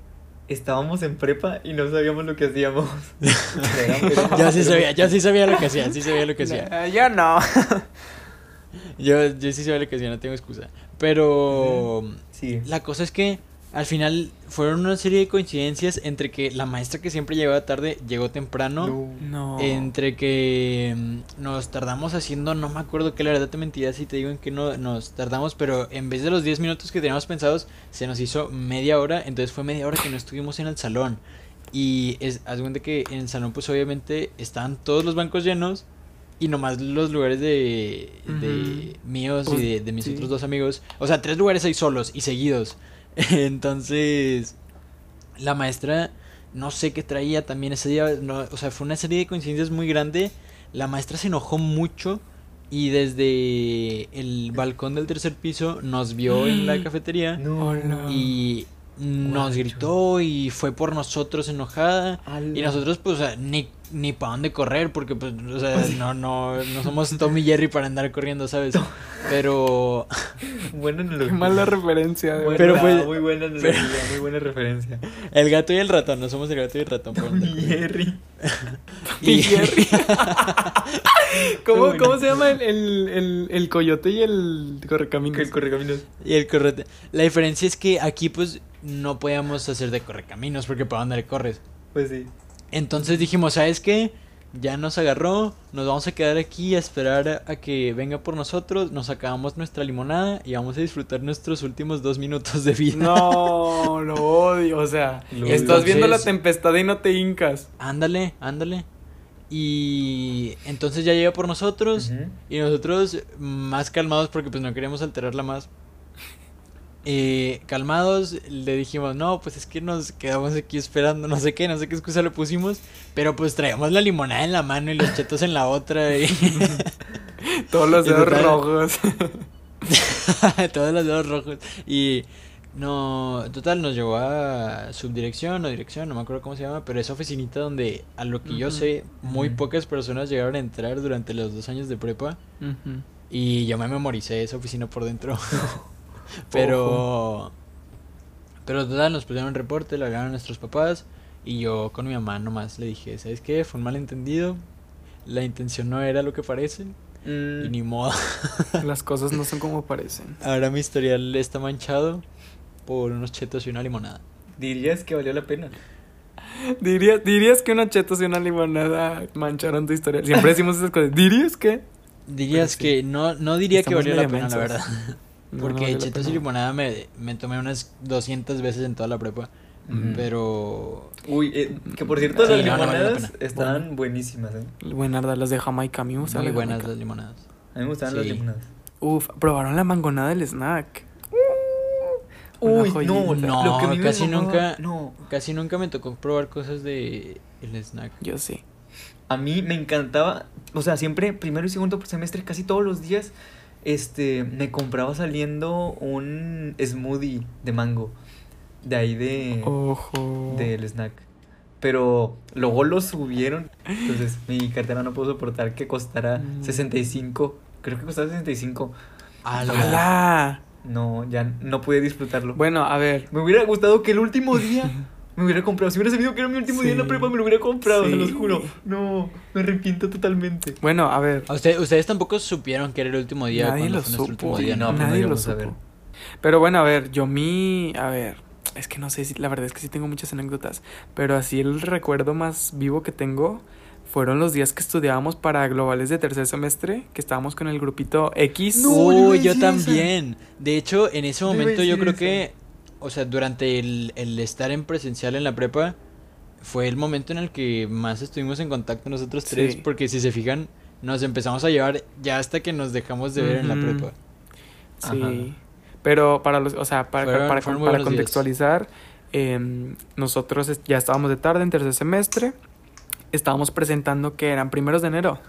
[SPEAKER 3] estábamos en prepa y no sabíamos lo que hacíamos. [laughs]
[SPEAKER 1] Yo sí sabía, yo sí sabía lo que hacía, sí sabía lo que hacía.
[SPEAKER 2] Yo no. [laughs]
[SPEAKER 1] Yo, yo sí sabía lo que hacía, no tengo excusa. Pero
[SPEAKER 3] Sí.
[SPEAKER 1] la cosa es que al final fueron una serie de coincidencias entre que la maestra que siempre llegaba tarde llegó temprano.
[SPEAKER 2] No.
[SPEAKER 1] Entre que mm, nos tardamos haciendo, no me acuerdo qué, la verdad te mentiría si te digo en qué no, nos tardamos, pero en vez de los 10 minutos que teníamos pensados, se nos hizo media hora, entonces fue media hora que no estuvimos en el salón. Y es, haz de cuenta que en el salón pues obviamente estaban todos los bancos llenos y nomás los lugares de, de míos
[SPEAKER 2] Pues,
[SPEAKER 1] y de, de mis
[SPEAKER 2] sí.
[SPEAKER 1] otros dos amigos. O sea, tres lugares ahí solos y seguidos. [laughs] Entonces, la maestra, no sé qué traía también ese día. no, o sea, fue una serie de coincidencias muy grande. La maestra se enojó mucho y desde el balcón del tercer piso nos vio en la [gasps] cafetería
[SPEAKER 3] No.
[SPEAKER 2] Hola.
[SPEAKER 1] y nos
[SPEAKER 3] Guacho.
[SPEAKER 1] gritó y fue por nosotros enojada. Y nosotros, pues, o sea, ni, ni para dónde correr, porque, pues, o sea, no, no, no somos Tom y Jerry para andar corriendo, ¿sabes? Pero, [laughs]
[SPEAKER 3] Buena
[SPEAKER 2] Qué
[SPEAKER 3] analogía.
[SPEAKER 2] mala referencia.
[SPEAKER 3] Buena-
[SPEAKER 1] Pero fue-
[SPEAKER 3] muy buena analogía, muy buena referencia.
[SPEAKER 1] el gato y el ratón, no somos el gato y el ratón. por andar corriendo.
[SPEAKER 3] Jerry.
[SPEAKER 1] Y-
[SPEAKER 2] Jerry. [laughs] ¿Cómo,
[SPEAKER 3] bueno.
[SPEAKER 2] ¿Cómo se llama el, el, el, el coyote y el correcaminos?
[SPEAKER 3] El correcaminos.
[SPEAKER 1] Y el correte. La diferencia es que aquí, pues, no podíamos hacer de correcaminos, porque para dónde le corres.
[SPEAKER 3] Pues sí.
[SPEAKER 1] Entonces dijimos, ¿sabes qué? Ya nos agarró, nos vamos a quedar aquí a esperar a que venga por nosotros, nos acabamos nuestra limonada y vamos a disfrutar nuestros últimos dos minutos de vida.
[SPEAKER 2] No, [laughs] lo odio. O sea,
[SPEAKER 3] Lo
[SPEAKER 2] estás
[SPEAKER 1] odio.
[SPEAKER 2] viendo la tempestad y no te hincas.
[SPEAKER 1] Ándale, ándale. Y entonces ya llega por nosotros y nosotros más calmados porque pues no queríamos alterarla más. Eh, calmados le dijimos, no, pues es que nos quedamos aquí esperando, no sé qué, no sé qué excusa le pusimos, pero pues traíamos la limonada en la mano y los chetos en la otra y [laughs]
[SPEAKER 2] Todos los dedos
[SPEAKER 1] total-
[SPEAKER 2] rojos. [laughs]
[SPEAKER 1] todos los dedos rojos y no, total nos llevó a subdirección o dirección, no me acuerdo cómo se llama, pero esa oficinita donde a lo que yo sé muy pocas personas llegaron a entrar durante los dos años de prepa. Y yo me memoricé esa oficina por dentro. [laughs] pero. Pero total, nos pusieron un reporte, lo hablaron nuestros papás. Y yo con mi mamá nomás le dije: ¿Sabes qué? Fue un malentendido. La intención no era lo que parece.
[SPEAKER 3] Mm,
[SPEAKER 1] Y ni modo. [laughs]
[SPEAKER 2] Las cosas no son como parecen.
[SPEAKER 1] Ahora mi historial está manchado por unos chetos y una limonada.
[SPEAKER 3] Dirías que valió la pena.
[SPEAKER 2] ¿Dirías, dirías que unos chetos y una limonada mancharon tu historia. Siempre decimos esas cosas. ¿Dirías que?
[SPEAKER 1] Dirías
[SPEAKER 2] Pero sí.
[SPEAKER 1] que no, no diría que valió la pena, la
[SPEAKER 2] mensos. [laughs]
[SPEAKER 1] verdad.
[SPEAKER 2] No, no
[SPEAKER 1] Porque chetos y limonada me, me tomé unas 200 veces en toda la prepa. Pero.
[SPEAKER 3] Uy, eh, que por cierto,
[SPEAKER 1] Sí,
[SPEAKER 3] las
[SPEAKER 1] vale la
[SPEAKER 3] limonadas estaban buenísimas, ¿eh?
[SPEAKER 2] Buenardas, las de Jamaica. A mí me gustan
[SPEAKER 1] Muy
[SPEAKER 2] las
[SPEAKER 1] buenas
[SPEAKER 2] Jamaica.
[SPEAKER 1] las limonadas.
[SPEAKER 3] A mí me gustaban las
[SPEAKER 1] Sí.
[SPEAKER 3] limonadas.
[SPEAKER 2] Uf, probaron la mangonada del snack.
[SPEAKER 3] Uy, no,
[SPEAKER 1] No,
[SPEAKER 3] lo que a mí me
[SPEAKER 1] casi nunca-
[SPEAKER 3] No,
[SPEAKER 1] Casi nunca me tocó probar cosas de el snack.
[SPEAKER 2] Yo sí.
[SPEAKER 3] a mí me encantaba, o sea, siempre primero y segundo semestre, casi todos los días, este, me compraba saliendo un smoothie de mango, de ahí de,
[SPEAKER 2] Ojo.
[SPEAKER 3] del snack. Pero luego lo subieron, entonces mi cartera no pudo soportar que costara
[SPEAKER 2] Mm.
[SPEAKER 3] 65, creo que costaba 65.
[SPEAKER 1] ¡Hala!
[SPEAKER 2] ¡Hala!
[SPEAKER 3] No, ya no pude disfrutarlo.
[SPEAKER 2] Bueno, a ver.
[SPEAKER 3] Me hubiera gustado que el último día [laughs] me hubiera comprado. Si hubiera sabido que era mi último día en la
[SPEAKER 2] Sí.
[SPEAKER 3] prepa, me lo hubiera comprado, se los
[SPEAKER 2] Sí.
[SPEAKER 3] juro. No, me arrepiento totalmente.
[SPEAKER 2] Bueno, a ver.
[SPEAKER 1] ¿A usted- ustedes tampoco supieron que era el último día
[SPEAKER 2] Nadie
[SPEAKER 1] cuando
[SPEAKER 2] lo
[SPEAKER 1] fue
[SPEAKER 2] supo.
[SPEAKER 1] último día,
[SPEAKER 3] no,
[SPEAKER 1] ¿no?
[SPEAKER 3] pues no
[SPEAKER 2] Nadie lo
[SPEAKER 3] a
[SPEAKER 2] supo.
[SPEAKER 3] ver.
[SPEAKER 2] Pero bueno, a ver, yo mi. A ver, es que no sé si. La verdad es que sí tengo muchas anécdotas. Pero así el recuerdo más vivo que tengo fueron los días que estudiábamos para globales de tercer semestre, que estábamos con el grupito X.
[SPEAKER 3] No, yo
[SPEAKER 1] Uy, yo también. De hecho, en ese momento yo creo que, o sea, durante el, el estar en presencial en la prepa, fue el momento en el que más estuvimos en contacto nosotros tres,
[SPEAKER 2] Sí.
[SPEAKER 1] porque si se fijan, nos empezamos a llevar ya hasta que nos dejamos de ver en la prepa.
[SPEAKER 2] Sí.
[SPEAKER 3] Ajá.
[SPEAKER 2] Pero para los, o sea, para,
[SPEAKER 1] Fueron-
[SPEAKER 2] para,
[SPEAKER 1] fueron
[SPEAKER 2] para contextualizar, em, nosotros ya estábamos de tarde en tercer semestre. Estábamos presentando que eran primeros de enero.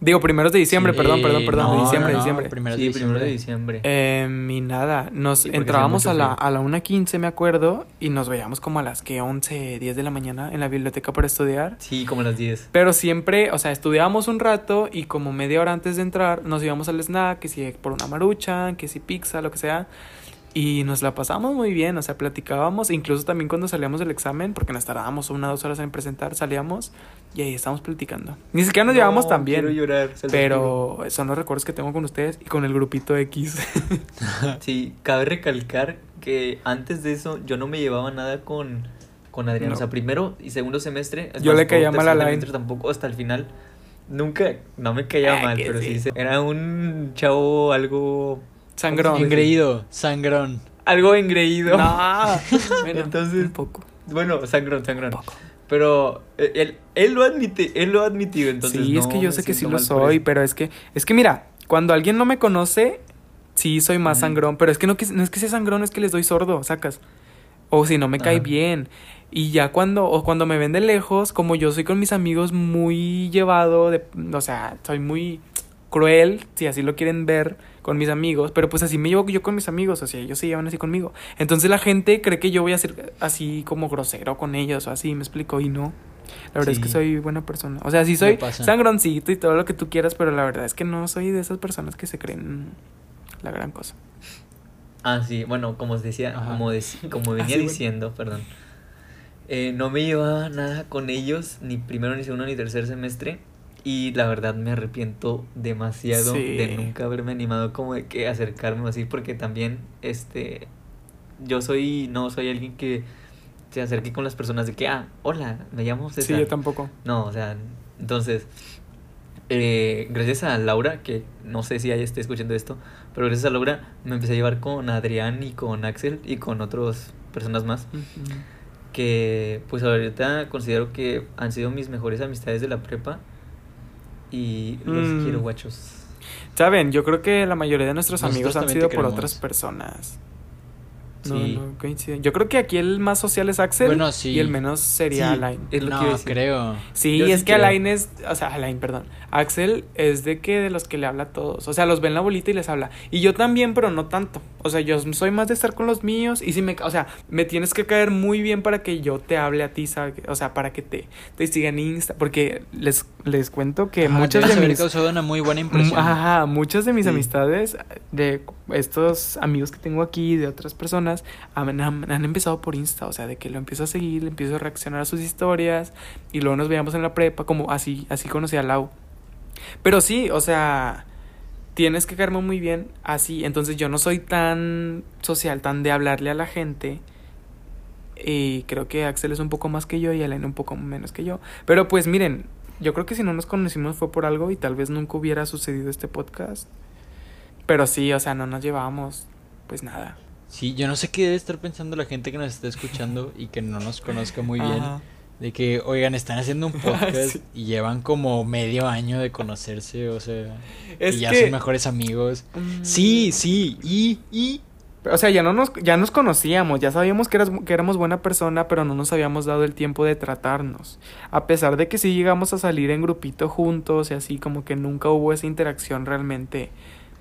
[SPEAKER 2] Digo, primeros de diciembre,
[SPEAKER 1] Sí,
[SPEAKER 2] perdón, perdón, perdón,
[SPEAKER 1] no,
[SPEAKER 2] de diciembre,
[SPEAKER 1] no, no,
[SPEAKER 2] diciembre.
[SPEAKER 1] primeros
[SPEAKER 3] Sí,
[SPEAKER 1] de
[SPEAKER 3] primero de
[SPEAKER 1] diciembre.
[SPEAKER 3] diciembre.
[SPEAKER 2] Em, y nada, nos
[SPEAKER 3] Sí,
[SPEAKER 2] entrábamos a la, a la 1.15, me acuerdo, y nos veíamos como a las que 11, 10 de la mañana en la biblioteca para estudiar.
[SPEAKER 3] Sí, como a las 10.
[SPEAKER 2] Pero siempre, o sea, estudiábamos un rato y como media hora antes de entrar nos íbamos al snack, que si por una marucha, que si pizza, lo que sea. Y nos la pasamos muy bien, o sea, platicábamos, incluso también cuando salíamos del examen, porque nos tardábamos una o dos horas en presentar, salíamos y ahí estábamos platicando. Ni siquiera nos llevamos tan bien,
[SPEAKER 3] llorar.
[SPEAKER 2] pero son los recuerdos que tengo con ustedes y con el grupito X. [laughs]
[SPEAKER 3] Sí, cabe recalcar que antes de eso yo no me llevaba nada con, con Adrián.
[SPEAKER 2] No.
[SPEAKER 3] O sea, primero y segundo semestre. es
[SPEAKER 2] Yo le
[SPEAKER 3] todo
[SPEAKER 2] caía mal a
[SPEAKER 3] semestre Tampoco hasta el final. Nunca, no me caía
[SPEAKER 2] Ah,
[SPEAKER 3] mal, pero
[SPEAKER 2] sí.
[SPEAKER 3] sí. Era un chavo algo.
[SPEAKER 2] Sangrón.
[SPEAKER 1] Engreído, sangrón.
[SPEAKER 3] Algo engreído.
[SPEAKER 2] No, [laughs] bueno,
[SPEAKER 3] Entonces-
[SPEAKER 2] un poco,
[SPEAKER 3] Bueno, sangrón, sangrón.
[SPEAKER 2] un poco.
[SPEAKER 3] Pero eh, él, él lo admite, él lo ha admitido, entonces
[SPEAKER 2] sí, es que yo sé que sí lo soy, pero es que, es que mira, cuando alguien no me conoce, sí soy más
[SPEAKER 3] Ujú.
[SPEAKER 2] sangrón, pero es que no, no es que sea sangrón, es que les doy sordo, sacas. O si no me cae bien. Y ya cuando, o cuando me ven de lejos, como yo soy con mis amigos muy llevado, de, o sea, soy muy cruel, si así lo quieren ver, con mis amigos, pero pues así me llevo yo con mis amigos, o sea, ellos se llevan así conmigo. Entonces la gente cree que yo voy a ser así como grosero con ellos, o así, me explico, y no. La verdad es que soy buena persona. O sea, sí soy sangroncito y todo lo que tú quieras, pero la verdad es que no soy de esas personas que se creen la gran cosa.
[SPEAKER 3] Ah, sí, bueno, como os decía,
[SPEAKER 1] Ajá.
[SPEAKER 3] como, dec- como [laughs] venía
[SPEAKER 2] Ah, bueno.
[SPEAKER 3] diciendo, perdón. Eh, no me llevaba nada con ellos, ni primero, ni segundo, ni tercer semestre. Y la verdad me arrepiento demasiado
[SPEAKER 2] Sí.
[SPEAKER 3] de nunca haberme animado como de que acercarme así, porque también, este, yo soy, no soy alguien que se acerque con las personas de que, ah, hola, me llamo César.
[SPEAKER 2] Sí, yo tampoco.
[SPEAKER 3] No, o sea, entonces, eh, gracias a Laura, que no sé si ella esté escuchando esto, pero gracias a Laura me empecé a llevar con Adrián y con Axel y con otras personas más, que pues ahorita considero que han sido mis mejores amistades de la prepa y los
[SPEAKER 2] Mm.
[SPEAKER 3] quiero guachos.
[SPEAKER 2] Saben, yo creo que la mayoría de nuestros
[SPEAKER 1] Nosotros
[SPEAKER 2] amigos han sido por otras personas. No,
[SPEAKER 3] Sí.
[SPEAKER 2] no coinciden. Yo creo que aquí el más social es Axel
[SPEAKER 1] Bueno, sí.
[SPEAKER 2] y el menos sería
[SPEAKER 3] Sí,
[SPEAKER 2] Alain.
[SPEAKER 3] es lo que iba a
[SPEAKER 1] No,
[SPEAKER 3] decir.
[SPEAKER 1] creo.
[SPEAKER 2] Sí,
[SPEAKER 3] Yo
[SPEAKER 2] es
[SPEAKER 3] sí
[SPEAKER 2] que
[SPEAKER 3] creo.
[SPEAKER 2] Alain es, o sea, Alain, perdón. Axel es de que de los que le habla a todos. O sea, los ven la bolita y les habla. Y yo también, pero no tanto. O sea, yo soy más de estar con los míos. Y si me, o sea, me tienes que caer muy bien para que yo te hable a ti, ¿sabes? O sea, para que te, te siga en Insta. Porque les, les cuento que
[SPEAKER 1] Ajá,
[SPEAKER 2] muchas de mis.
[SPEAKER 1] causado una muy buena impresión.
[SPEAKER 2] Ajá, muchas de mis
[SPEAKER 3] Sí.
[SPEAKER 2] amistades, de estos amigos que tengo aquí, de otras personas, han, han- han empezado por Insta, o sea, de que lo empiezo a seguir, le empiezo a reaccionar a sus historias, y luego nos veíamos en la prepa, como así, así conocí a Lau. Pero sí, o sea, tienes que caerme muy bien así, entonces yo no soy tan social, tan de hablarle a la gente. Y creo que Axel es un poco más que yo y Elena un poco menos que yo. Pero pues miren, yo creo que si no nos conocimos fue por algo y tal vez nunca hubiera sucedido este podcast. Pero sí, o sea, no nos llevábamos pues nada.
[SPEAKER 1] Sí, yo no sé qué debe estar pensando la gente que nos está escuchando y que no nos conozca muy bien.
[SPEAKER 2] Ajá.
[SPEAKER 1] De que, oigan, están haciendo un [laughs] podcast
[SPEAKER 2] Sí.
[SPEAKER 1] y llevan como medio año de conocerse, o sea,
[SPEAKER 2] Es
[SPEAKER 1] y ya
[SPEAKER 2] que-
[SPEAKER 1] son mejores amigos.
[SPEAKER 2] Mm.
[SPEAKER 1] Sí, sí, y, y...
[SPEAKER 2] O sea, ya no nos, ya nos conocíamos, ya sabíamos que, eras, que éramos buena persona, pero no nos habíamos dado el tiempo de tratarnos. A pesar de que sí llegamos a salir en grupito juntos y así, como que nunca hubo esa interacción realmente,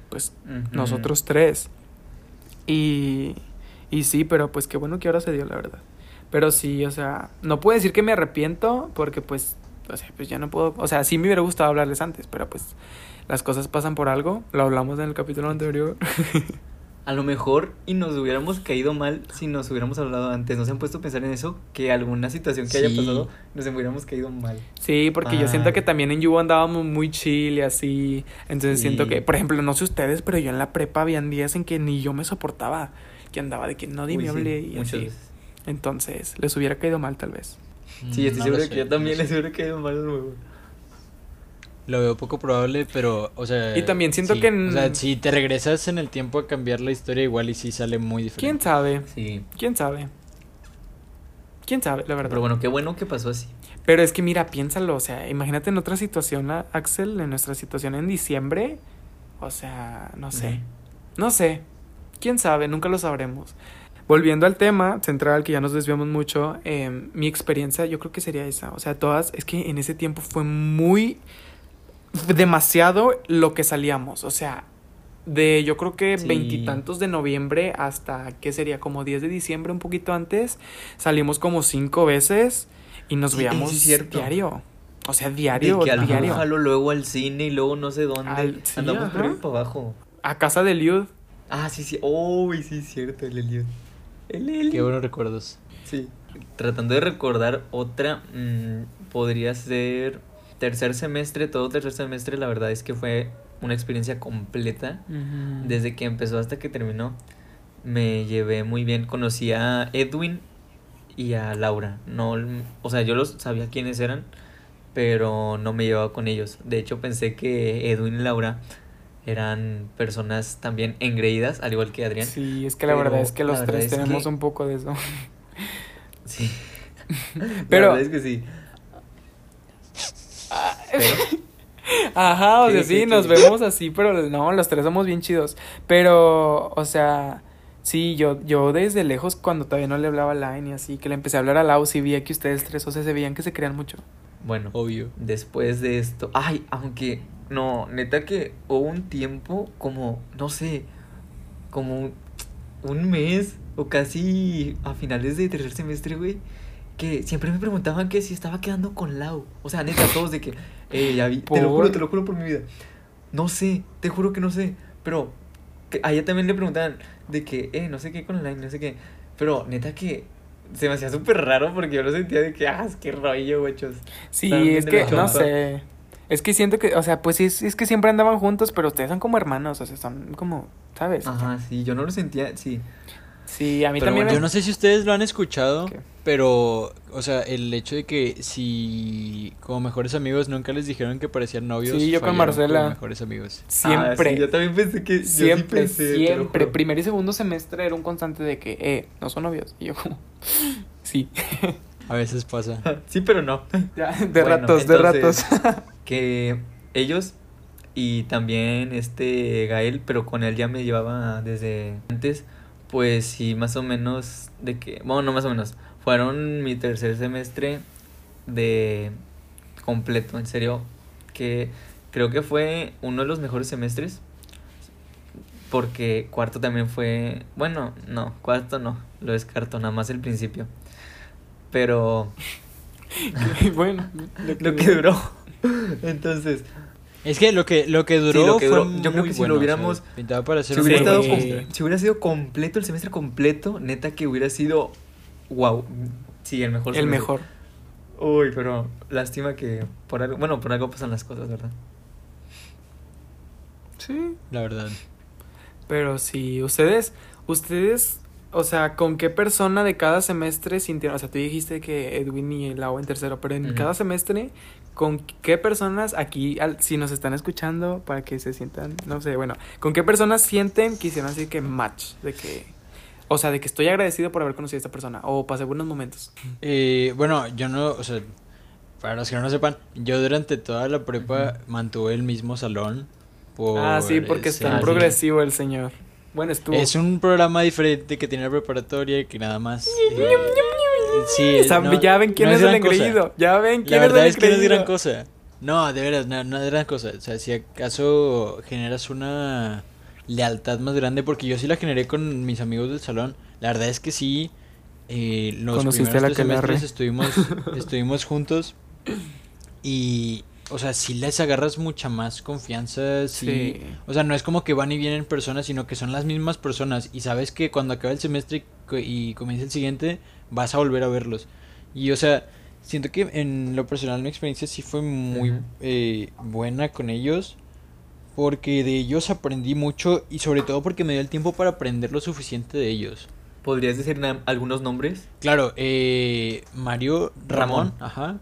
[SPEAKER 2] pues nosotros tres. Y, y sí, pero pues qué bueno que ahora se dio, la verdad. Pero sí, o sea, no puedo decir que me arrepiento porque pues, o sea, pues ya no puedo, o sea, sí me hubiera gustado hablarles antes, pero pues las cosas pasan por algo, lo hablamos en el capítulo anterior. [laughs]
[SPEAKER 3] A lo mejor y nos hubiéramos caído mal si nos hubiéramos hablado antes. ¿No se han puesto a pensar en eso? Que alguna situación que haya pasado nos hubiéramos caído mal.
[SPEAKER 2] Sí, porque yo siento que también en Yubo andábamos muy chill y así. Entonces
[SPEAKER 3] Sí.
[SPEAKER 2] siento que, por ejemplo, no sé ustedes, pero yo en la prepa habían días en que ni yo me soportaba. Que andaba de que no
[SPEAKER 3] Uy,
[SPEAKER 2] me
[SPEAKER 3] sí,
[SPEAKER 2] hable y
[SPEAKER 3] muchas
[SPEAKER 2] así. Entonces, les hubiera caído mal tal vez.
[SPEAKER 3] Sí, estoy
[SPEAKER 1] no
[SPEAKER 3] seguro que
[SPEAKER 1] sé,
[SPEAKER 3] yo también
[SPEAKER 1] no
[SPEAKER 3] les hubiera caído mal.
[SPEAKER 1] Lo veo poco probable, pero, o sea...
[SPEAKER 2] Y también siento
[SPEAKER 1] sí.
[SPEAKER 2] que
[SPEAKER 1] O sea, si te regresas en el tiempo a cambiar la historia, igual y sí sale muy
[SPEAKER 2] ¿Quién
[SPEAKER 1] diferente.
[SPEAKER 2] sabe?
[SPEAKER 3] Sí.
[SPEAKER 2] ¿Quién sabe? quién sabe, la verdad.
[SPEAKER 3] Pero bueno, qué bueno que pasó así.
[SPEAKER 2] Pero es que mira, piénsalo, o sea, imagínate en otra situación, Axel, en nuestra situación en diciembre, o sea, no sé, no sé, quién sabe, nunca lo sabremos. Volviendo al tema central, que ya nos desviamos mucho, eh, mi experiencia yo creo que sería esa, o sea, todas, es que en ese tiempo fue muy, demasiado lo que salíamos, o sea, de yo creo que
[SPEAKER 3] Sí.
[SPEAKER 2] veintitantos de noviembre hasta, ¿qué sería? Como 10 de diciembre, un poquito antes, salimos como cinco veces y nos
[SPEAKER 3] Sí,
[SPEAKER 2] veíamos
[SPEAKER 3] sí,
[SPEAKER 2] diario. O sea,
[SPEAKER 3] De
[SPEAKER 2] diario,
[SPEAKER 3] que al
[SPEAKER 2] diario.
[SPEAKER 3] Búfalo, luego al cine y luego no sé dónde.
[SPEAKER 2] Al- sí,
[SPEAKER 3] Andamos por ahí para abajo.
[SPEAKER 2] A casa de Liud.
[SPEAKER 3] Ah, sí, sí. Uy, sí, es cierto, el Elliot. El.
[SPEAKER 1] Qué buenos recuerdos.
[SPEAKER 3] Sí. Tratando de recordar otra, mm, podría ser tercer semestre, todo tercer semestre, la verdad es que fue una experiencia completa. Desde que empezó hasta que terminó, me llevé muy bien. Conocí a Edwin y a Laura. No, o sea, yo los sabía quiénes eran, pero no me llevaba con ellos. De hecho, pensé que Edwin y Laura eran personas también engreídas, al igual que Adrián.
[SPEAKER 2] Sí, es que la
[SPEAKER 3] Pero
[SPEAKER 2] verdad es que los tres
[SPEAKER 3] es
[SPEAKER 2] tenemos
[SPEAKER 3] que-
[SPEAKER 2] un poco de eso. [laughs]
[SPEAKER 3] Sí. [laughs]
[SPEAKER 2] Pero-
[SPEAKER 3] La verdad es que sí. Pero- [laughs]
[SPEAKER 2] Ajá, o
[SPEAKER 3] ¿Qué,
[SPEAKER 2] sea, sí, nos vemos así, pero no, los tres somos bien chidos. Pero, o sea, sí, yo, yo desde lejos, cuando todavía no le hablaba a Line y así, que le empecé a hablar a Lau, sí veía que ustedes tres, o sea, se veían que se querían mucho.
[SPEAKER 3] Bueno,
[SPEAKER 1] Obvio.
[SPEAKER 3] después de esto. Ay, aunque. No, neta que hubo un tiempo como. No sé. Como un, un mes. O casi a finales de tercer semestre, güey. Que siempre me preguntaban que si estaba quedando con Lau. O sea, neta, todos de que. Eh, ya vi. Te lo juro, te lo juro por mi vida. No sé, te juro que no sé. Pero. Que a ella también le preguntaban de que, eh, no sé qué con la no sé qué. Pero neta que. Se me hacía súper raro porque yo lo sentía de que, ah, es que rollo, güeyos.
[SPEAKER 2] Sí, es que, no sé. Es que siento que, o sea, pues sí, es, es que siempre andaban juntos, pero ustedes son como hermanos, o sea, son como, ¿sabes?
[SPEAKER 3] Ajá, sí, yo no lo sentía, sí.
[SPEAKER 2] Sí, a mí
[SPEAKER 3] Pero
[SPEAKER 2] también
[SPEAKER 3] bueno,
[SPEAKER 2] me-
[SPEAKER 1] Yo no sé si ustedes lo han escuchado,
[SPEAKER 2] ¿Qué?
[SPEAKER 1] pero, o sea, el hecho de que si como mejores amigos nunca les dijeron que parecían novios.
[SPEAKER 2] Sí, yo con
[SPEAKER 1] fallaron como
[SPEAKER 2] Marcela.
[SPEAKER 1] mejores amigos.
[SPEAKER 2] Siempre.
[SPEAKER 3] Ah, sí, yo también pensé que. yo sí
[SPEAKER 2] Siempre,
[SPEAKER 3] pensé,
[SPEAKER 2] siempre. Primer y segundo semestre era un constante de que, eh, no son novios. Y yo como, [laughs] sí. [laughs]
[SPEAKER 1] A veces pasa. [laughs]
[SPEAKER 3] Sí, pero no. [laughs]
[SPEAKER 2] Ya, de
[SPEAKER 3] Bueno,
[SPEAKER 2] ratos, de ratos. [laughs]
[SPEAKER 3] Que ellos y también este Gael, pero con él ya me llevaba desde antes, pues sí, más o menos de que, bueno, no más o menos, fueron mi tercer semestre de completo, en serio, que creo que fue uno de los mejores semestres, porque cuarto también fue, bueno, no, cuarto no, lo descarto, nada más el principio, pero [laughs]
[SPEAKER 2] bueno,
[SPEAKER 3] lo [laughs] que duró, entonces...
[SPEAKER 1] Es que lo que, lo que duró
[SPEAKER 3] lo que duró.
[SPEAKER 1] fue
[SPEAKER 3] Yo creo que si lo
[SPEAKER 1] bueno, o sea,
[SPEAKER 3] hubiéramos-
[SPEAKER 1] para
[SPEAKER 3] Si hubiera, estado si sido completo el semestre completo, neta que hubiera sido wow. Sí, el mejor.
[SPEAKER 2] el
[SPEAKER 3] semestre.
[SPEAKER 2] mejor.
[SPEAKER 3] Uy, pero lástima que por algo, bueno, por algo pasan las cosas, ¿verdad?
[SPEAKER 2] Sí.
[SPEAKER 1] La verdad.
[SPEAKER 2] Pero sí, ustedes, ustedes, o sea, ¿con qué persona de cada semestre sintieron? O sea, tú dijiste que Edwin y Lau en tercero, pero en cada semestre, ¿con qué personas aquí, al- si nos están escuchando, para que se sientan, no sé, bueno, ¿con qué personas sienten que hicieron así que match? De que, o sea, de que estoy agradecido por haber conocido a esta persona, o pasé buenos momentos.
[SPEAKER 1] Eh, bueno, yo no, o sea, para los que no lo sepan, yo durante toda la prepa mantuve el mismo salón. Por,
[SPEAKER 2] ah, sí, porque en
[SPEAKER 3] sí.
[SPEAKER 2] progresivo el señor. Bueno, estuvo.
[SPEAKER 1] Es un programa diferente que tiene la preparatoria que nada más. eh, sí, no-
[SPEAKER 2] ya ven quién
[SPEAKER 1] no
[SPEAKER 2] es el engreído. Ya ven quién
[SPEAKER 1] La
[SPEAKER 2] es el
[SPEAKER 1] verdad es que no es
[SPEAKER 2] engreído.
[SPEAKER 1] gran cosa. No, de veras, no, no es gran cosa. O sea, si acaso generas una lealtad más grande, porque yo sí la generé con mis amigos del salón. La verdad es que sí. eh, los
[SPEAKER 2] Conociste
[SPEAKER 1] primeros
[SPEAKER 2] a la
[SPEAKER 1] tres semestres estuvimos, [laughs] estuvimos juntos. Y, o sea, sí les agarras mucha más confianza. Sí.
[SPEAKER 2] Sí.
[SPEAKER 1] O sea, no es como que van y vienen personas, sino que son las mismas personas. Y sabes que cuando acabe el semestre y co- y comienza el siguiente, vas a volver a verlos. Y, o sea, siento que en lo personal mi experiencia sí fue muy eh, buena con ellos. Porque de ellos aprendí mucho y sobre todo porque me dio el tiempo para aprender lo suficiente de ellos.
[SPEAKER 3] ¿Podrías decir algunos nombres?
[SPEAKER 1] Claro, eh, Mario Ramón,
[SPEAKER 3] Ramón.
[SPEAKER 1] ajá.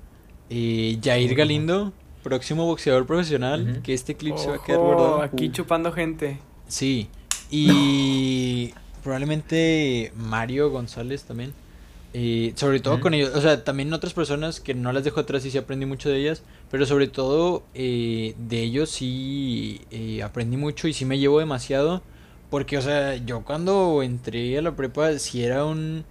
[SPEAKER 1] Eh, Jair. Galindo, próximo boxeador profesional,
[SPEAKER 3] Ujú.
[SPEAKER 1] que este clip se va a quedar
[SPEAKER 2] Ojo,
[SPEAKER 1] guardado.
[SPEAKER 2] aquí
[SPEAKER 3] Uh.
[SPEAKER 2] chupando gente.
[SPEAKER 1] Sí, y probablemente Mario González también. Y sobre todo
[SPEAKER 3] Ujú.
[SPEAKER 1] con ellos, o sea, también otras personas que no las dejo atrás y sí aprendí mucho de ellas, pero sobre todo eh, de ellos sí eh, aprendí mucho y sí me llevo demasiado, porque, o sea, yo cuando entré a la prepa sí era un,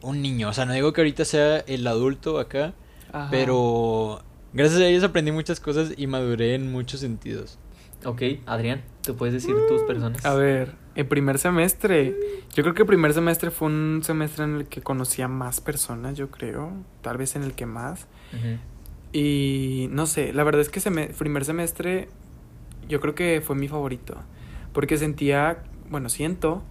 [SPEAKER 1] un niño, o sea, no digo que ahorita sea el adulto acá,
[SPEAKER 2] Ajá.
[SPEAKER 1] pero gracias a ellos aprendí muchas cosas y maduré en muchos sentidos.
[SPEAKER 3] Ok, Adrián, ¿tú puedes decir tus personas?
[SPEAKER 2] A ver, el primer semestre. Yo creo que el primer semestre fue un semestre en el que conocí a más personas, yo creo. Tal vez en el que más. Y no sé, la verdad es que el primer semestre yo creo que fue mi favorito. Porque sentía, bueno, siento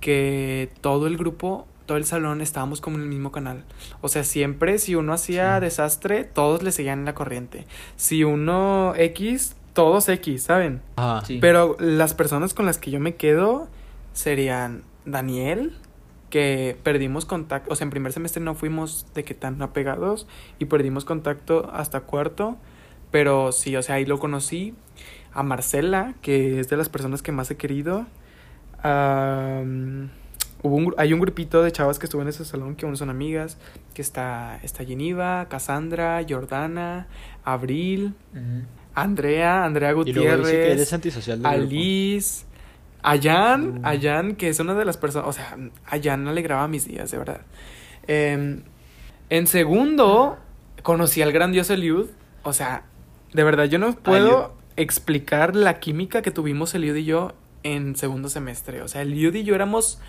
[SPEAKER 2] que todo el grupo, todo el salón estábamos como en el mismo canal. O sea, siempre si uno hacía
[SPEAKER 3] Sí.
[SPEAKER 2] desastre, todos le seguían la corriente. Si uno X, todos X, ¿saben?
[SPEAKER 1] Ajá.
[SPEAKER 3] Sí.
[SPEAKER 2] Pero las personas con las que yo me quedo serían Daniel, que perdimos contacto, o sea, en primer semestre no fuimos de que tan apegados y perdimos contacto hasta cuarto, pero sí, o sea, ahí lo conocí. A Marcela, que es de las personas que más he querido. Hubo un, hay un grupito de chavas que estuvo en ese salón que aún son amigas, que está, está Geniva, Cassandra, Jordana, Abril. Andrea, Andrea Gutiérrez. Alice, Ayan,
[SPEAKER 3] Mm.
[SPEAKER 2] Ayan, que es una de las personas, o sea, Ayan alegraba mis días, de verdad. Em, en segundo, conocí al grandioso Eliud, o sea, de verdad, yo no puedo explicar la química que tuvimos Eliud y yo en segundo semestre, o sea, Eliud y yo éramos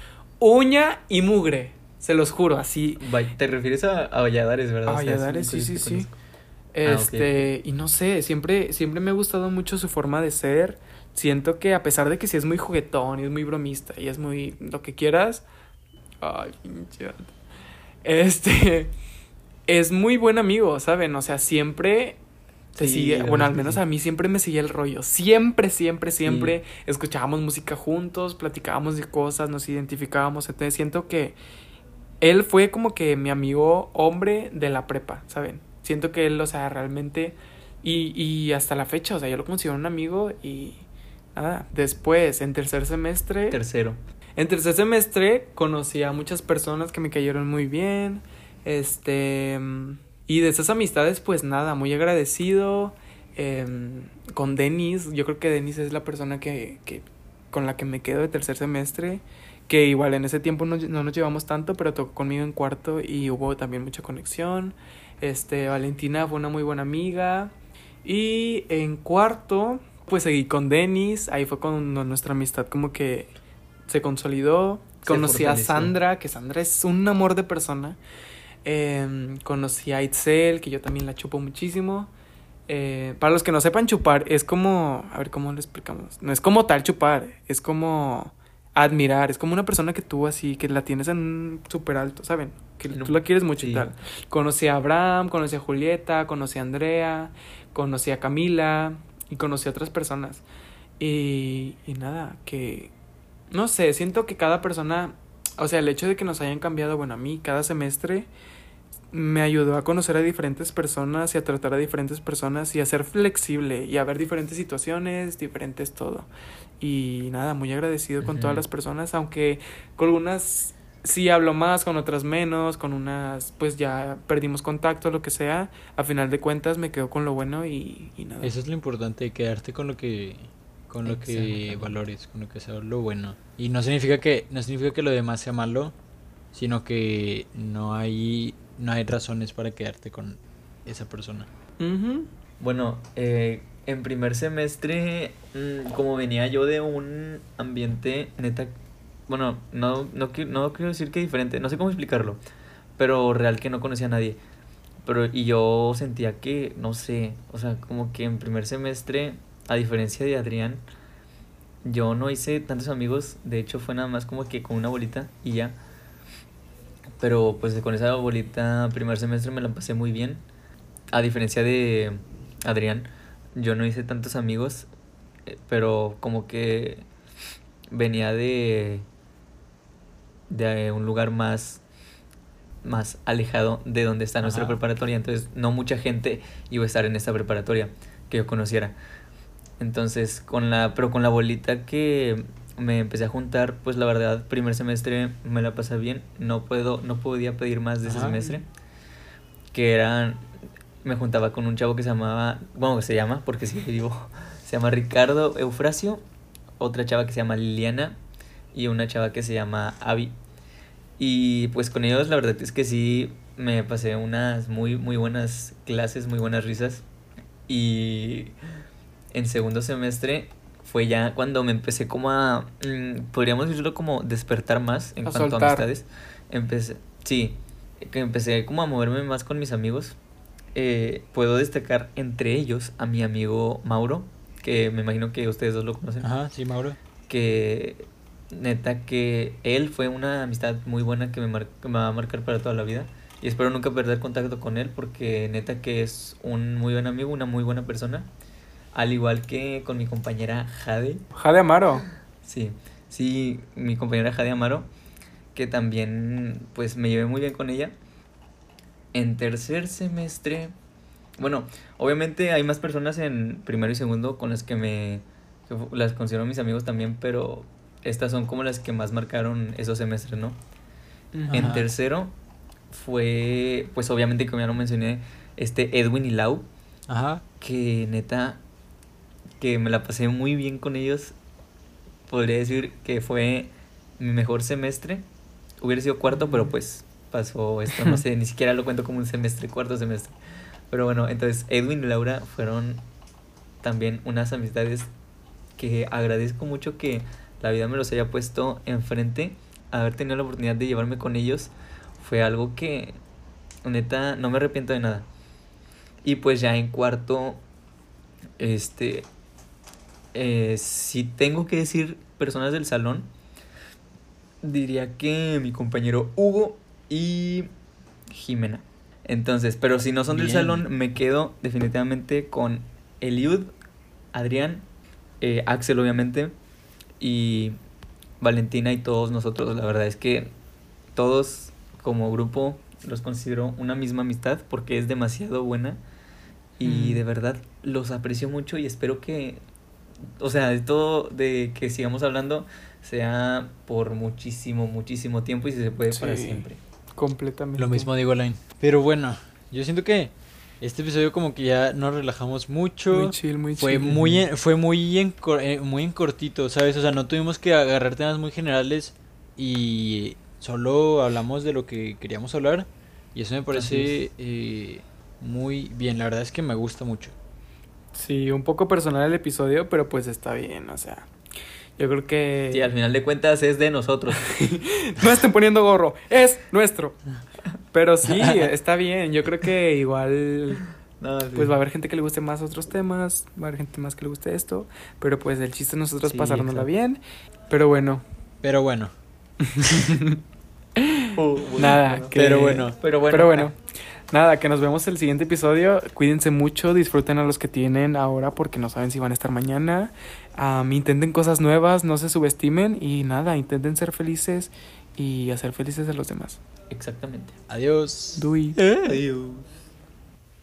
[SPEAKER 2] uña y mugre, se los juro, así,
[SPEAKER 3] Te refieres a, a Valladares, ¿verdad?
[SPEAKER 2] A
[SPEAKER 3] O sea, es
[SPEAKER 2] Valladares, sí, sí,
[SPEAKER 3] colegio que
[SPEAKER 2] sí.
[SPEAKER 3] conozco. Ah.
[SPEAKER 2] Este, y no sé, siempre, siempre me ha gustado mucho su forma de ser. Siento que a pesar de que sí es muy juguetón y es muy bromista y es muy lo que quieras. Ay. Este, [laughs] es muy buen amigo, ¿saben? O sea, siempre te
[SPEAKER 3] Sí,
[SPEAKER 2] sigue, bueno, al menos
[SPEAKER 3] sí.
[SPEAKER 2] a mí siempre me seguía el rollo. Siempre, siempre, siempre escuchábamos música juntos, platicábamos de cosas, nos identificábamos. Entonces siento que él fue como que mi amigo hombre de la prepa, ¿saben? Siento que él, o sea, realmente. Y, y hasta la fecha, o sea, yo lo considero un amigo y. Nada, después, en tercer semestre.
[SPEAKER 3] Tercero.
[SPEAKER 2] En tercer semestre conocí a muchas personas que me cayeron muy bien. Este. Y de esas amistades, pues nada, muy agradecido. em, con Denis, yo creo que Denis es la persona que, que con la que me quedo de tercer semestre. Que igual en ese tiempo no, no nos llevamos tanto, pero tocó conmigo en cuarto y hubo también mucha conexión. Este, Valentina fue una muy buena amiga. Y en cuarto, pues seguí con Denis. Ahí fue cuando nuestra amistad como que se consolidó.
[SPEAKER 3] Se
[SPEAKER 2] Conocí a. Sandra, que Sandra es un amor de persona. Em, conocí a Itzel, que yo también la chupo muchísimo. Eh, para los que no sepan chupar, es como. A ver cómo lo explicamos. No es como tal chupar, es como admirar. Es como una persona que tú así, que la tienes en súper alto, ¿saben? Que
[SPEAKER 3] No,
[SPEAKER 2] tú la quieres mucho y tal. Conocí a Abraham, conocí a Julieta, conocí a Andrea, conocí a Camila y conocí a otras personas. Y, y nada, que no sé, siento que cada persona, o sea, el hecho de que nos hayan cambiado, bueno, a mí cada semestre me ayudó a conocer a diferentes personas y a tratar a diferentes personas y a ser flexible y a ver diferentes situaciones, diferentes todo. Y nada, muy agradecido con todas las personas, aunque con algunas sí hablo más, con otras menos, con unas pues ya perdimos contacto, lo que sea. A final de cuentas me quedo con lo bueno y, y nada.
[SPEAKER 1] Eso es lo importante, quedarte con lo que con lo que valores, con lo que sea lo bueno. Y no significa que no significa que lo demás sea malo, sino que no hay no hay razones para quedarte con esa persona.
[SPEAKER 3] Bueno, eh, en primer semestre, mm, como venía yo de un ambiente neta, bueno, no, no, no quiero decir que diferente, no sé cómo explicarlo, pero real que no conocía a nadie. Pero, y yo sentía que, no sé, o sea, como que en primer semestre, a diferencia de Adrián, yo no hice tantos amigos, de hecho fue nada más como que con una bolita y ya. Pero pues con esa bolita primer semestre me la pasé muy bien. A diferencia de Adrián, yo no hice tantos amigos, eh, pero como que venía de de un lugar más más alejado de donde está nuestra
[SPEAKER 1] Ajá.
[SPEAKER 3] preparatoria, entonces no mucha gente iba a estar en esta preparatoria que yo conociera. Entonces, con la pero con la bolita que me empecé a juntar, pues la verdad, primer semestre me la pasé bien, no puedo, no podía pedir más de ese
[SPEAKER 1] Ajá.
[SPEAKER 3] semestre, que eran, me juntaba con un chavo que se llamaba, bueno, que se llama, porque sigue vivo, [laughs] se llama Ricardo Eufrasio, otra chava que se llama Liliana y una chava que se llama Avi. Y pues con ellos la verdad es que sí me pasé unas muy muy buenas clases, muy buenas risas. Y en segundo semestre fue ya cuando me empecé como a mm, podríamos decirlo como despertar más en
[SPEAKER 2] A
[SPEAKER 3] cuanto
[SPEAKER 2] soltar.
[SPEAKER 3] a amistades. Empecé, sí, que empecé como a moverme más con mis amigos. Eh, puedo destacar entre ellos a mi amigo Mauro, que me imagino que ustedes dos lo conocen
[SPEAKER 1] Ajá, sí, Mauro.
[SPEAKER 3] que neta que él fue una amistad muy buena que me, mar- que me va a marcar para toda la vida y espero nunca perder contacto con él porque neta que es un muy buen amigo, una muy buena persona, al igual que con mi compañera Jade,
[SPEAKER 2] Jade Amaro.
[SPEAKER 3] sí, sí, mi compañera Jade Amaro, que también pues me llevé muy bien con ella. En tercer semestre, bueno, obviamente hay más personas en primero y segundo con las que me que las considero mis amigos también, pero estas son como las que más marcaron esos semestres, ¿no? En tercero fue, pues obviamente como ya lo mencioné, este Edwin y Lau,
[SPEAKER 1] Ajá.
[SPEAKER 3] que neta, que me la pasé muy bien con ellos. Podría decir que fue mi mejor semestre. Hubiera sido cuarto, pero pues pasó esto, no sé, [laughs] ni siquiera lo cuento como un semestre, cuarto semestre. Pero bueno, entonces Edwin y Laura fueron también unas amistades que agradezco mucho que la vida me los haya puesto enfrente. Haber tenido la oportunidad de llevarme con ellos fue algo que, neta, no me arrepiento de nada. Y pues ya en cuarto, este, eh, si tengo que decir personas del salón, diría que mi compañero Hugo y Jimena. Entonces, pero si no son del salón, me quedo definitivamente con Eliud, Adrián, eh, Axel obviamente, y Valentina y todos nosotros. La verdad es que todos como grupo los considero una misma amistad porque es demasiado buena y
[SPEAKER 2] Mm.
[SPEAKER 3] de verdad los aprecio mucho y espero que, o sea, de todo de que sigamos hablando sea por muchísimo, muchísimo tiempo y si se puede para siempre.
[SPEAKER 2] Completamente.
[SPEAKER 1] Lo mismo digo, Line. Pero bueno, yo siento que este episodio como que ya nos relajamos mucho.
[SPEAKER 2] Muy chill, muy
[SPEAKER 1] fue
[SPEAKER 2] chill.
[SPEAKER 1] muy en- fue muy en, eh, muy en cortito, ¿sabes? O sea, no tuvimos que agarrar temas muy generales y solo hablamos de lo que queríamos hablar y eso me parece eh, muy bien. La verdad es que me gusta mucho.
[SPEAKER 2] Sí, un poco personal el episodio, pero pues está bien, o sea. Yo creo que.
[SPEAKER 3] Sí, al final de cuentas es de nosotros. [laughs]
[SPEAKER 2] No estén poniendo gorro, es nuestro. Pero sí, [laughs] está bien. Yo creo que igual.
[SPEAKER 3] No, sí.
[SPEAKER 2] Pues va a haber gente que le guste más otros temas, va a haber gente más que le guste esto. Pero pues el chiste nosotros
[SPEAKER 3] Sí,
[SPEAKER 2] pasárnosla bien. Pero bueno,
[SPEAKER 1] Pero bueno,
[SPEAKER 3] Uh, [laughs] bueno,
[SPEAKER 2] nada.
[SPEAKER 3] bueno.
[SPEAKER 2] que-
[SPEAKER 1] pero bueno.
[SPEAKER 3] Pero bueno.
[SPEAKER 2] Pero bueno, nada, que nos vemos el siguiente episodio. Cuídense mucho, disfruten a los que tienen ahora porque no saben si van a estar mañana. Am, intenten cosas nuevas, no se subestimen y nada, intenten ser felices y hacer felices a los demás.
[SPEAKER 3] Exactamente.
[SPEAKER 1] adiós.
[SPEAKER 2] Dui.
[SPEAKER 3] Adiós.